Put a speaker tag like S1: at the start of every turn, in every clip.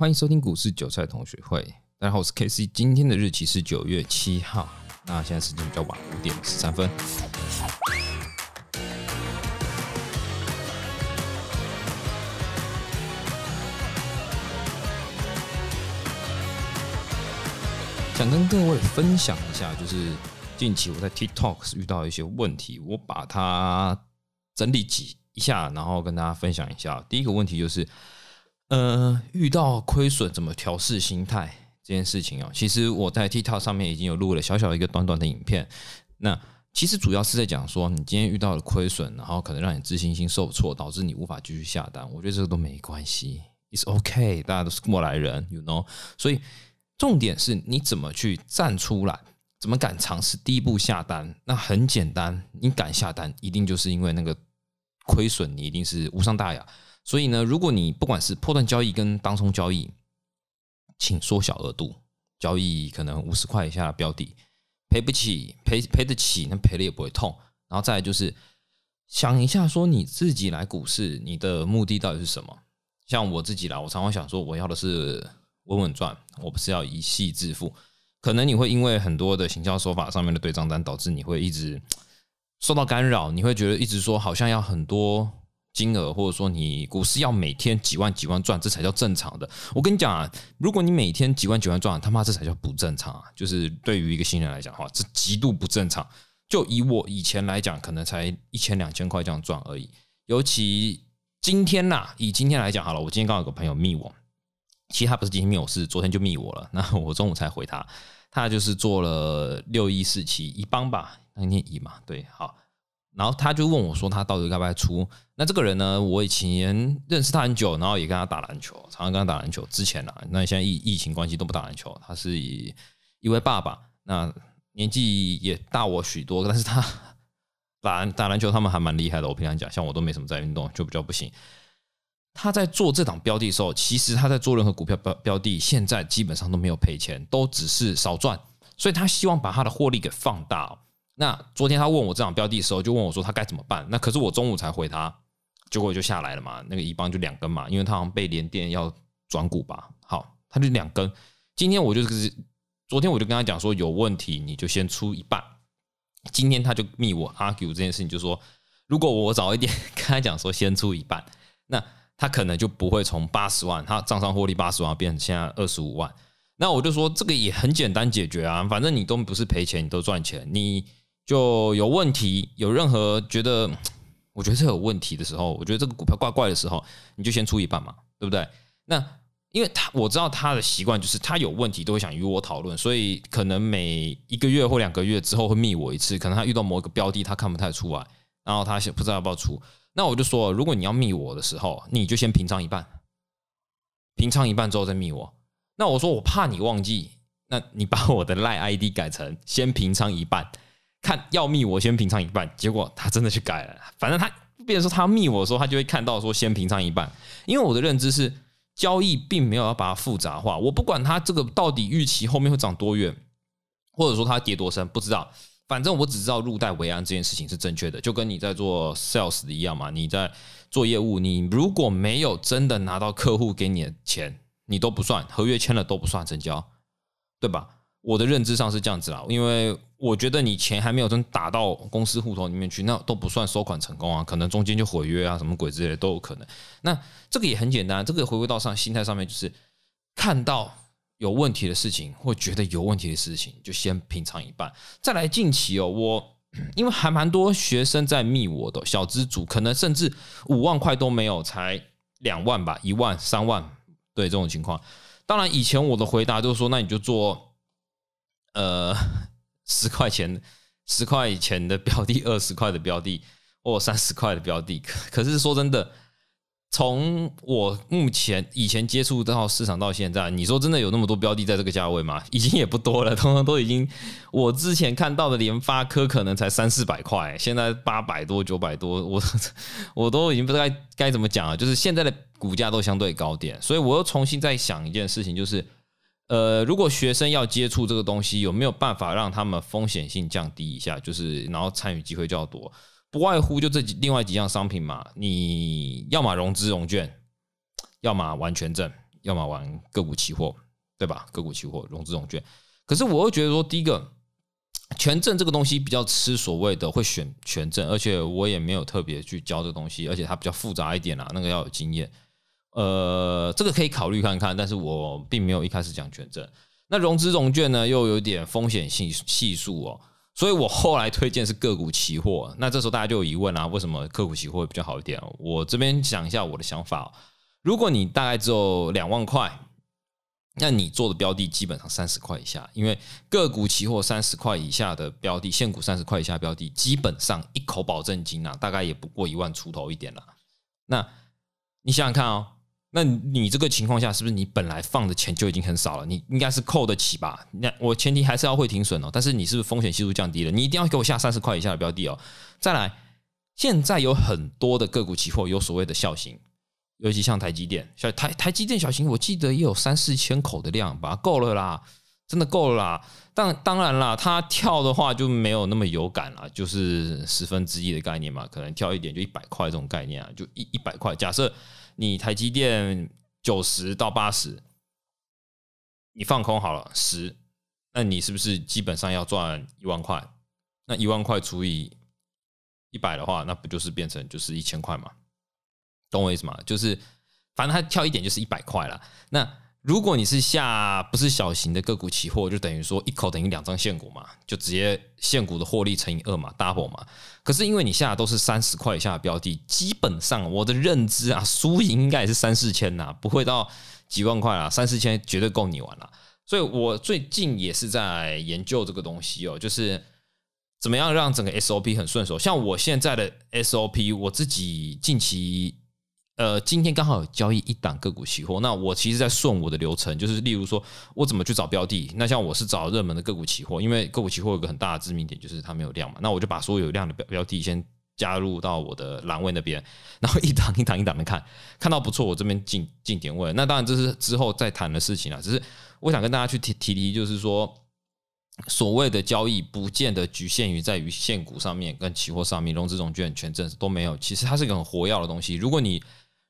S1: 欢迎收听股市韭菜同学会。大家好，我是 K C。今天的日期是九月七号。那现在时间比较晚，五点十三分。想跟各位分享一下，就是近期我在 TikTok 遇到一些问题，我把它整理几一下，然后跟大家分享一下。第一个问题就是，呃，遇到亏损怎么调试心态这件事情哦？其实我在 TikTok 上面已经有录了小小一个短短的影片。那其实主要是在讲说，你今天遇到了亏损，然后可能让你自信心受挫，导致你无法继续下单。我觉得这个都没关系，It's OK，大家都是过来人，You know，所以。重点是你怎么去站出来，怎么敢尝试第一步下单？那很简单，你敢下单，一定就是因为那个亏损，你一定是无伤大雅。所以呢，如果你不管是破断交易跟当冲交易，请缩小额度，交易可能五十块以下的标的，赔不起，赔赔得起，那赔了也不会痛。然后再来就是想一下，说你自己来股市，你的目的到底是什么？像我自己来，我常常想说，我要的是。稳稳赚，我不是要一夕致富。可能你会因为很多的行销手法上面的对账单，导致你会一直受到干扰。你会觉得一直说好像要很多金额，或者说你股市要每天几万几万赚，这才叫正常的。我跟你讲啊，如果你每天几万几万赚，他妈这才叫不正常啊！就是对于一个新人来讲，哈，这极度不正常。就以我以前来讲，可能才一千两千块这样赚而已。尤其今天呐，以今天来讲好了，我今天刚好有个朋友密我。其实他不是今天密我，是昨天就密我了。那我中午才回他，他就是做了六一四七一帮吧，那念一嘛，对，好。然后他就问我说，他到底该不该出？那这个人呢，我以前认识他很久，然后也跟他打篮球，常常跟他打篮球。之前呢，那现在疫疫情关系都不打篮球。他是以一位爸爸，那年纪也大我许多，但是他打打篮球他们还蛮厉害的。我平常讲，像我都没什么在运动，就比较不行。他在做这档标的的时候，其实他在做任何股票标标的，现在基本上都没有赔钱，都只是少赚，所以他希望把他的获利给放大。那昨天他问我这场标的的时候，就问我说他该怎么办？那可是我中午才回他，结果就下来了嘛，那个一帮就两根嘛，因为他好像被连电要转股吧，好，他就两根。今天我就是昨天我就跟他讲说有问题你就先出一半，今天他就密我 argue 这件事情，就说如果我早一点跟他讲说先出一半，那。他可能就不会从八十万，他账上获利八十万变成现在二十五万。那我就说这个也很简单解决啊，反正你都不是赔钱，你都赚钱，你就有问题，有任何觉得我觉得这有问题的时候，我觉得这个股票怪怪的时候，你就先出一半嘛，对不对？那因为他我知道他的习惯就是他有问题都会想与我讨论，所以可能每一个月或两个月之后会密我一次，可能他遇到某一个标的他看不太出来，然后他不知道要不要出。那我就说，如果你要密我的时候，你就先平仓一半，平仓一半之后再密我。那我说我怕你忘记，那你把我的赖 ID 改成先平仓一半，看要密我先平仓一半。结果他真的去改了，反正他变成说他密我的时候，他就会看到说先平仓一半。因为我的认知是交易并没有要把它复杂化，我不管它这个到底预期后面会涨多远，或者说它跌多深，不知道。反正我只知道入袋为安这件事情是正确的，就跟你在做 sales 的一样嘛。你在做业务，你如果没有真的拿到客户给你的钱，你都不算合约签了都不算成交，对吧？我的认知上是这样子啦，因为我觉得你钱还没有真打到公司户头里面去，那都不算收款成功啊，可能中间就毁约啊，什么鬼之类的都有可能。那这个也很简单，这个回归到上心态上面，就是看到。有问题的事情，或觉得有问题的事情，就先品尝一半。再来近期哦，我因为还蛮多学生在密我的小资主，可能甚至五万块都没有，才两万吧，一万、三万，对这种情况。当然，以前我的回答就是说，那你就做呃十块钱、十块钱的标的，二十块的标的，或三十块的标的。可可是说真的。从我目前以前接触到市场到现在，你说真的有那么多标的在这个价位吗？已经也不多了，通常都已经我之前看到的联发科可能才三四百块，现在八百多九百多，我 我都已经不知道该该怎么讲了。就是现在的股价都相对高点，所以我又重新在想一件事情，就是呃，如果学生要接触这个东西，有没有办法让他们风险性降低一下？就是然后参与机会较多。不外乎就这几另外几样商品嘛，你要么融资融券，要么玩权证，要么玩个股期货，对吧？个股期货、融资融券。可是我又觉得说，第一个权证这个东西比较吃所谓的会选权证，而且我也没有特别去教这个东西，而且它比较复杂一点啊，那个要有经验。呃，这个可以考虑看看，但是我并没有一开始讲权证。那融资融券呢，又有点风险系系数哦，所以我后来推荐是个股期货。那这时候大家就有疑问啊，为什么个股期货会比较好一点？我这边讲一下我的想法。如果你大概只有两万块，那你做的标的基本上三十块以下，因为个股期货三十块以下的标的，现股三十块以下标的，基本上一口保证金啊，大概也不过一万出头一点了。那你想想看哦。那你这个情况下，是不是你本来放的钱就已经很少了？你应该是扣得起吧？那我前提还是要会停损哦。但是你是不是风险系数降低了？你一定要给我下三十块以下的标的哦。再来，现在有很多的个股期货有所谓的小型，尤其像台积电，小台台积电小型，我记得也有三四千口的量吧，够了啦，真的够了啦。但当然啦，它跳的话就没有那么有感了，就是十分之一的概念嘛，可能跳一点就一百块这种概念啊，就一一百块。假设。你台积电九十到八十，你放空好了十，那你是不是基本上要赚一万块？那一万块除以一百的话，那不就是变成就是一千块嘛？懂我意思吗？就是反正它跳一点就是一百块了。那如果你是下不是小型的个股期货，就等于说一口等于两张现股嘛，就直接现股的获利乘以二嘛，double 嘛。可是因为你下的都是三十块以下的标的，基本上我的认知啊，输赢应该也是三四千呐，不会到几万块啦，三四千绝对够你玩了。所以我最近也是在研究这个东西哦，就是怎么样让整个 SOP 很顺手。像我现在的 SOP，我自己近期。呃，今天刚好有交易一档个股期货，那我其实在顺我的流程，就是例如说我怎么去找标的，那像我是找热门的个股期货，因为个股期货有个很大的致命点就是它没有量嘛，那我就把所有有量的标标的先加入到我的栏位那边，然后一档一档一档的看，看到不错，我这边进进点位，那当然这是之后再谈的事情了，只是我想跟大家去提提提，就是说所谓的交易不见得局限于在于现股上面跟期货上面，融资融券权证都没有，其实它是一个很活跃的东西，如果你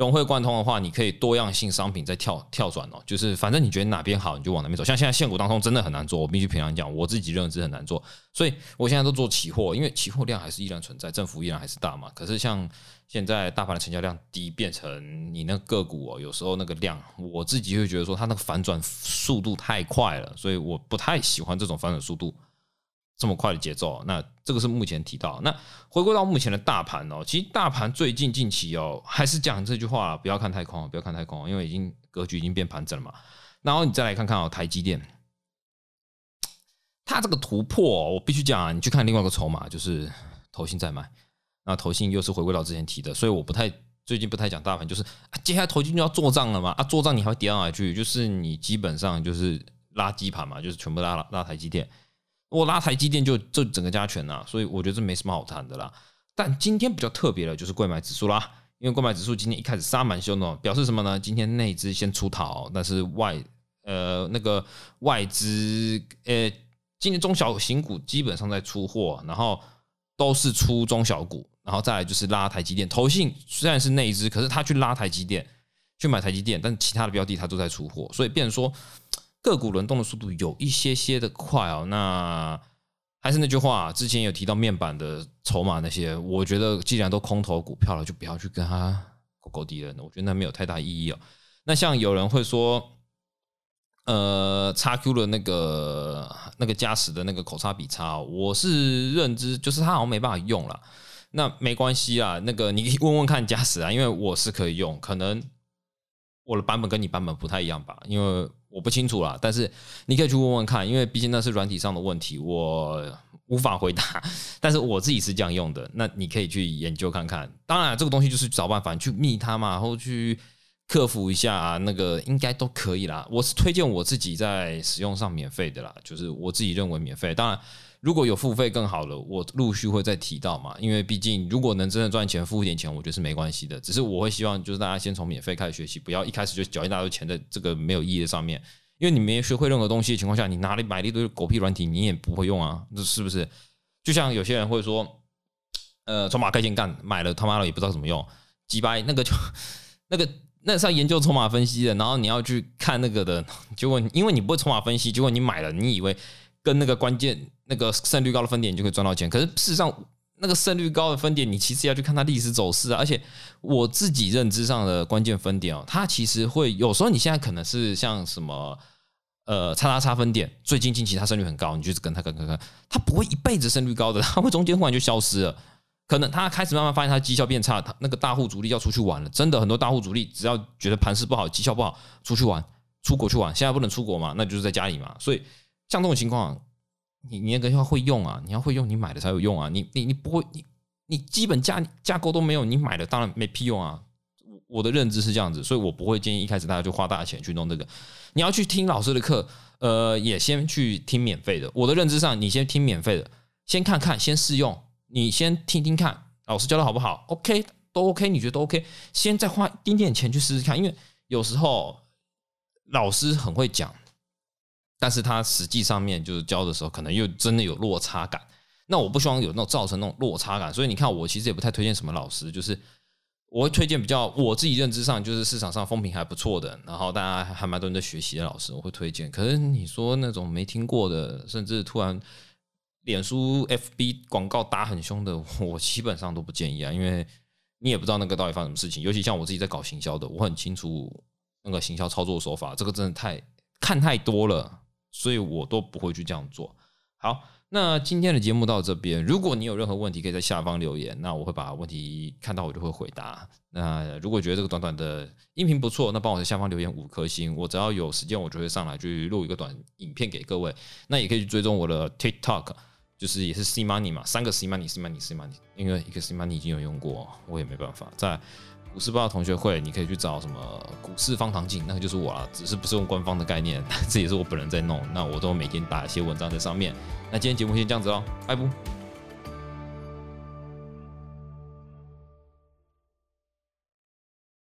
S1: 融会贯通的话，你可以多样性商品再跳跳转哦，就是反正你觉得哪边好，你就往哪边走。像现在现股当中真的很难做，我必须平常讲，我自己认知很难做，所以我现在都做期货，因为期货量还是依然存在，政府依然还是大嘛。可是像现在大盘的成交量低，变成你那个股哦，有时候那个量，我自己会觉得说它那个反转速度太快了，所以我不太喜欢这种反转速度。这么快的节奏，那这个是目前提到。那回归到目前的大盘哦，其实大盘最近近期哦，还是讲这句话，不要看太空，不要看太空，因为已经格局已经变盘整了嘛。然后你再来看看哦，台积电，它这个突破，我必须讲啊，你去看另外一个筹码，就是投信在买。那投信又是回归到之前提的，所以我不太最近不太讲大盘，就是接下来投进就要做账了嘛。啊，做账你还会跌到哪去？就是你基本上就是拉基盘嘛，就是全部拉拉台积电。我拉台积电就就整个加权呐，所以我觉得这没什么好谈的啦。但今天比较特别的就是贵买指数啦，因为贵买指数今天一开始杀蛮凶的，表示什么呢？今天内资先出逃，但是外呃那个外资呃今天中小型股基本上在出货，然后都是出中小股，然后再来就是拉台积电。投信虽然是内资，可是他去拉台积电去买台积电，但其他的标的他都在出货，所以变成说。个股轮动的速度有一些些的快哦，那还是那句话，之前有提到面板的筹码那些，我觉得既然都空头股票了，就不要去跟他勾勾敌人了，我觉得那没有太大意义哦。那像有人会说，呃，叉 Q 的那个那个加时的那个口差比差，我是认知就是它好像没办法用了，那没关系啊，那个你问问看加时啊，因为我是可以用，可能我的版本跟你版本不太一样吧，因为。我不清楚啦，但是你可以去问问看，因为毕竟那是软体上的问题，我无法回答。但是我自己是这样用的，那你可以去研究看看。当然，这个东西就是找办法去密它嘛，然后去克服一下，那个应该都可以啦。我是推荐我自己在使用上免费的啦，就是我自己认为免费。当然。如果有付费更好了，我陆续会再提到嘛。因为毕竟如果能真的赚钱，付一点钱，我觉得是没关系的。只是我会希望就是大家先从免费开始学习，不要一开始就缴一大堆钱在这个没有意义的上面。因为你没学会任何东西的情况下，你哪里买了一堆狗屁软体，你也不会用啊，这是不是？就像有些人会说，呃，筹码开线干买了他妈的也不知道怎么用，几百那个就 那个那是要研究筹码分析的，然后你要去看那个的，结果因为你不会筹码分析，结果你买了，你以为跟那个关键那个胜率高的分点你就可以赚到钱，可是事实上那个胜率高的分点，你其实要去看它历史走势啊。而且我自己认知上的关键分点哦，它其实会有时候你现在可能是像什么呃叉叉叉分点，最近近期它胜率很高，你就跟它跟跟跟，它不会一辈子胜率高的，它会中间忽然就消失了。可能他开始慢慢发现他绩效变差，他那个大户主力要出去玩了。真的很多大户主力只要觉得盘势不好，绩效不好，出去玩，出国去玩。现在不能出国嘛，那就是在家里嘛。所以像这种情况，你你那个要会用啊，你要会用，你买的才有用啊。你你你不会，你你基本架架构都没有，你买的当然没屁用啊。我的认知是这样子，所以我不会建议一开始大家就花大钱去弄这个。你要去听老师的课，呃，也先去听免费的。我的认知上，你先听免费的，先看看，先试用。你先听听看，老师教的好不好？OK，都 OK，你觉得都 OK？先再花一点点钱去试试看，因为有时候老师很会讲，但是他实际上面就是教的时候，可能又真的有落差感。那我不希望有那种造成那种落差感，所以你看，我其实也不太推荐什么老师，就是我会推荐比较我自己认知上就是市场上风评还不错的，然后大家还蛮多人在学习的老师，我会推荐。可是你说那种没听过的，甚至突然。脸书 FB 广告打很凶的，我基本上都不建议啊，因为你也不知道那个到底发生什么事情。尤其像我自己在搞行销的，我很清楚那个行销操作手法，这个真的太看太多了，所以我都不会去这样做。好，那今天的节目到这边，如果你有任何问题，可以在下方留言，那我会把问题看到我就会回答。那如果觉得这个短短的音频不错，那帮我在下方留言五颗星，我只要有时间，我就会上来去录一个短影片给各位。那也可以去追踪我的 TikTok。就是也是 C money 嘛，三个 C money C money C money，因为一个 C money 已经有用过，我也没办法。在股市报同学会，你可以去找什么股市方糖镜，那个就是我了，只是不是用官方的概念，这也是我本人在弄。那我都每天打一些文章在上面。那今天节目先这样子哦，拜拜。